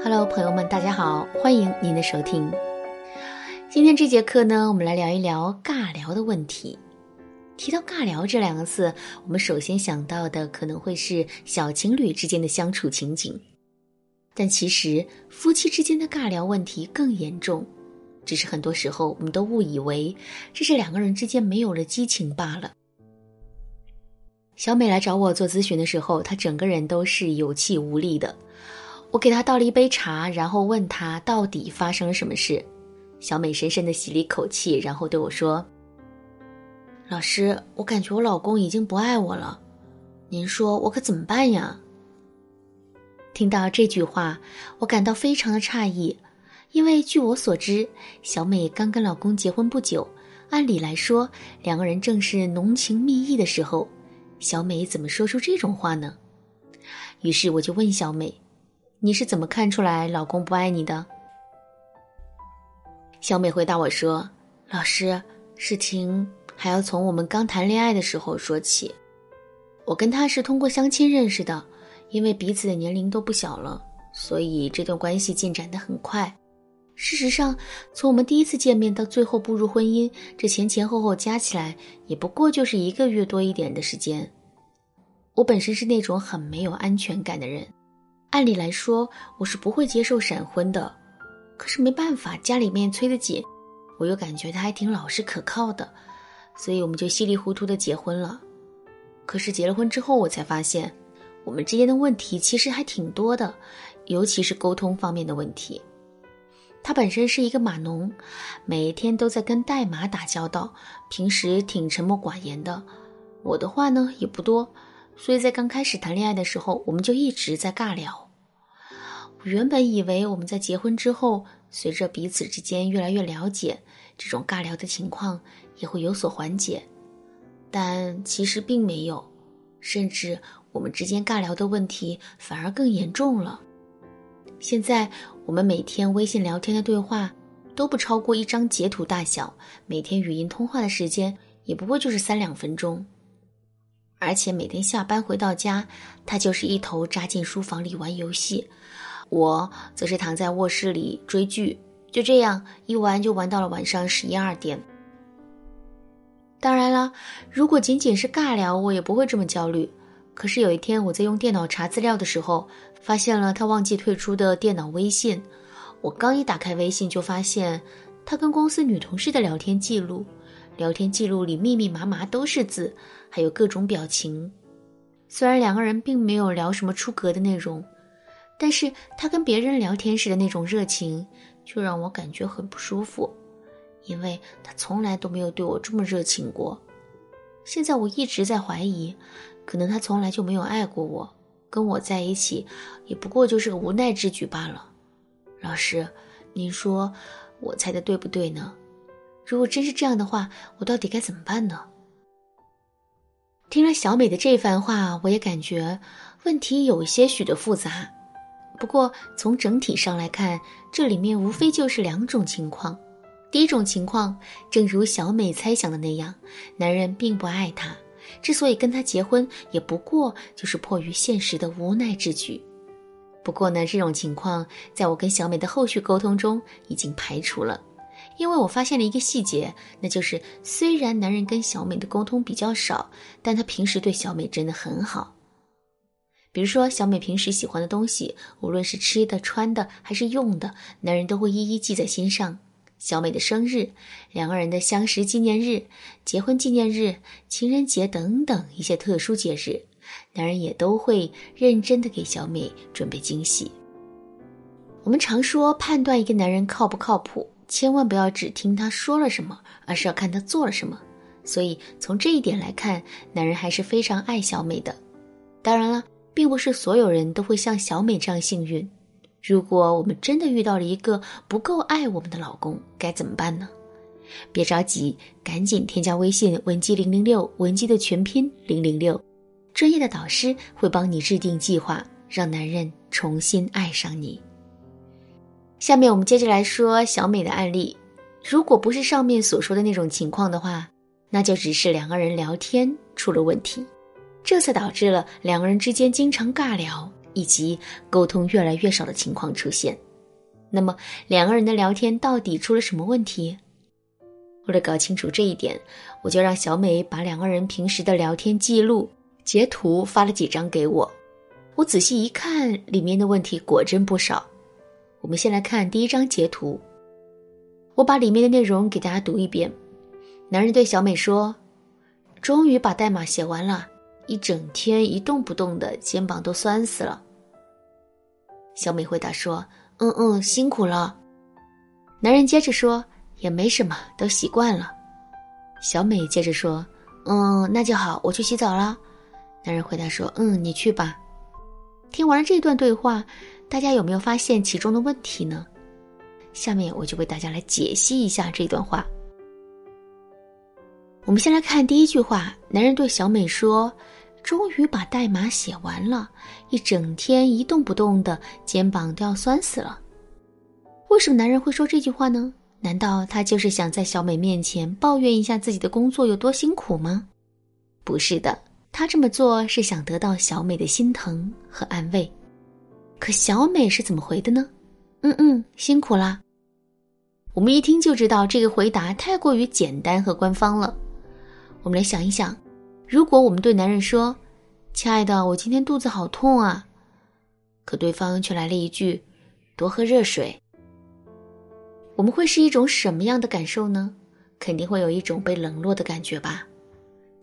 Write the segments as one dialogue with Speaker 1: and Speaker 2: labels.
Speaker 1: Hello，朋友们，大家好，欢迎您的收听。今天这节课呢，我们来聊一聊尬聊的问题。提到尬聊这两个字，我们首先想到的可能会是小情侣之间的相处情景，但其实夫妻之间的尬聊问题更严重。只是很多时候，我们都误以为这是两个人之间没有了激情罢了。小美来找我做咨询的时候，她整个人都是有气无力的。我给她倒了一杯茶，然后问她到底发生了什么事。小美深深的吸了一口气，然后对我说：“老师，我感觉我老公已经不爱我了，您说我可怎么办呀？”听到这句话，我感到非常的诧异。因为据我所知，小美刚跟老公结婚不久，按理来说，两个人正是浓情蜜意的时候，小美怎么说出这种话呢？于是我就问小美：“你是怎么看出来老公不爱你的？”小美回答我说：“老师，事情还要从我们刚谈恋爱的时候说起。我跟他是通过相亲认识的，因为彼此的年龄都不小了，所以这段关系进展的很快。”事实上，从我们第一次见面到最后步入婚姻，这前前后后加起来也不过就是一个月多一点的时间。我本身是那种很没有安全感的人，按理来说我是不会接受闪婚的，可是没办法，家里面催得紧，我又感觉他还挺老实可靠的，所以我们就稀里糊涂的结婚了。可是结了婚之后，我才发现，我们之间的问题其实还挺多的，尤其是沟通方面的问题。他本身是一个码农，每天都在跟代码打交道，平时挺沉默寡言的。我的话呢也不多，所以在刚开始谈恋爱的时候，我们就一直在尬聊。我原本以为我们在结婚之后，随着彼此之间越来越了解，这种尬聊的情况也会有所缓解，但其实并没有，甚至我们之间尬聊的问题反而更严重了。现在我们每天微信聊天的对话都不超过一张截图大小，每天语音通话的时间也不过就是三两分钟。而且每天下班回到家，他就是一头扎进书房里玩游戏，我则是躺在卧室里追剧，就这样一玩就玩到了晚上十一二点。当然了，如果仅仅是尬聊，我也不会这么焦虑。可是有一天，我在用电脑查资料的时候，发现了他忘记退出的电脑微信。我刚一打开微信，就发现他跟公司女同事的聊天记录。聊天记录里密密麻麻都是字，还有各种表情。虽然两个人并没有聊什么出格的内容，但是他跟别人聊天时的那种热情，就让我感觉很不舒服，因为他从来都没有对我这么热情过。现在我一直在怀疑。可能他从来就没有爱过我，跟我在一起也不过就是个无奈之举罢了。老师，您说我猜的对不对呢？如果真是这样的话，我到底该怎么办呢？听了小美的这番话，我也感觉问题有些许的复杂。不过从整体上来看，这里面无非就是两种情况。第一种情况，正如小美猜想的那样，男人并不爱她。之所以跟她结婚，也不过就是迫于现实的无奈之举。不过呢，这种情况在我跟小美的后续沟通中已经排除了，因为我发现了一个细节，那就是虽然男人跟小美的沟通比较少，但他平时对小美真的很好。比如说，小美平时喜欢的东西，无论是吃的、穿的还是用的，男人都会一一记在心上。小美的生日、两个人的相识纪念日、结婚纪念日、情人节等等一些特殊节日，男人也都会认真的给小美准备惊喜。我们常说，判断一个男人靠不靠谱，千万不要只听他说了什么，而是要看他做了什么。所以从这一点来看，男人还是非常爱小美的。当然了，并不是所有人都会像小美这样幸运。如果我们真的遇到了一个不够爱我们的老公，该怎么办呢？别着急，赶紧添加微信文姬零零六，文姬的全拼零零六，专业的导师会帮你制定计划，让男人重新爱上你。下面我们接着来说小美的案例。如果不是上面所说的那种情况的话，那就只是两个人聊天出了问题，这才导致了两个人之间经常尬聊。以及沟通越来越少的情况出现。那么，两个人的聊天到底出了什么问题？为了搞清楚这一点，我就让小美把两个人平时的聊天记录截图发了几张给我。我仔细一看，里面的问题果真不少。我们先来看第一张截图，我把里面的内容给大家读一遍。男人对小美说：“终于把代码写完了，一整天一动不动的，肩膀都酸死了。”小美回答说：“嗯嗯，辛苦了。”男人接着说。也没什么，都习惯了。小美接着说：“嗯，那就好，我去洗澡了。”男人回答说：“嗯，你去吧。”听完了这段对话，大家有没有发现其中的问题呢？下面我就为大家来解析一下这段话。我们先来看第一句话，男人对小美说：“终于把代码写完了，一整天一动不动的，肩膀都要酸死了。”为什么男人会说这句话呢？难道他就是想在小美面前抱怨一下自己的工作有多辛苦吗？不是的，他这么做是想得到小美的心疼和安慰。可小美是怎么回的呢？嗯嗯，辛苦啦。我们一听就知道这个回答太过于简单和官方了。我们来想一想，如果我们对男人说：“亲爱的，我今天肚子好痛啊。”可对方却来了一句：“多喝热水。”我们会是一种什么样的感受呢？肯定会有一种被冷落的感觉吧。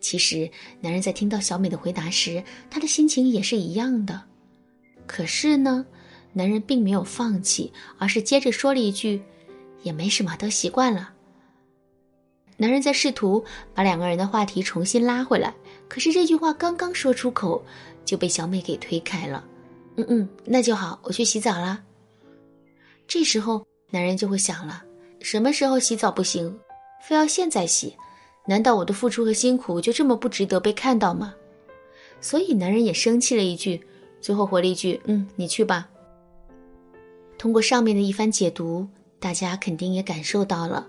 Speaker 1: 其实，男人在听到小美的回答时，他的心情也是一样的。可是呢，男人并没有放弃，而是接着说了一句：“也没什么，都习惯了。”男人在试图把两个人的话题重新拉回来，可是这句话刚刚说出口，就被小美给推开了。“嗯嗯，那就好，我去洗澡啦。”这时候。男人就会想了，什么时候洗澡不行，非要现在洗？难道我的付出和辛苦就这么不值得被看到吗？所以男人也生气了一句，最后回了一句：“嗯，你去吧。”通过上面的一番解读，大家肯定也感受到了，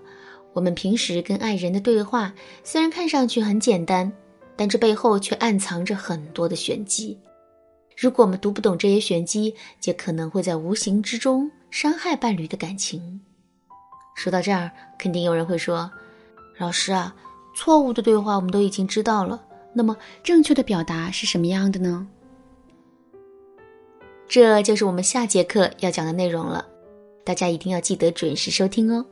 Speaker 1: 我们平时跟爱人的对话虽然看上去很简单，但这背后却暗藏着很多的玄机。如果我们读不懂这些玄机，就可能会在无形之中。伤害伴侣的感情。说到这儿，肯定有人会说：“老师啊，错误的对话我们都已经知道了，那么正确的表达是什么样的呢？”这就是我们下节课要讲的内容了，大家一定要记得准时收听哦。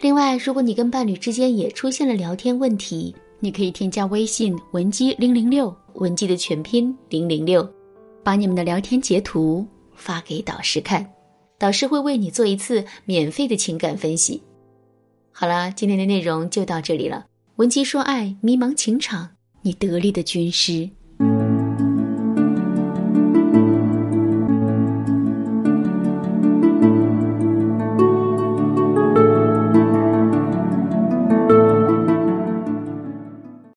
Speaker 1: 另外，如果你跟伴侣之间也出现了聊天问题，你可以添加微信文姬零零六，文姬的全拼零零六，把你们的聊天截图发给导师看。导师会为你做一次免费的情感分析。好了，今天的内容就到这里了。文姬说爱，迷茫情场，你得力的军师。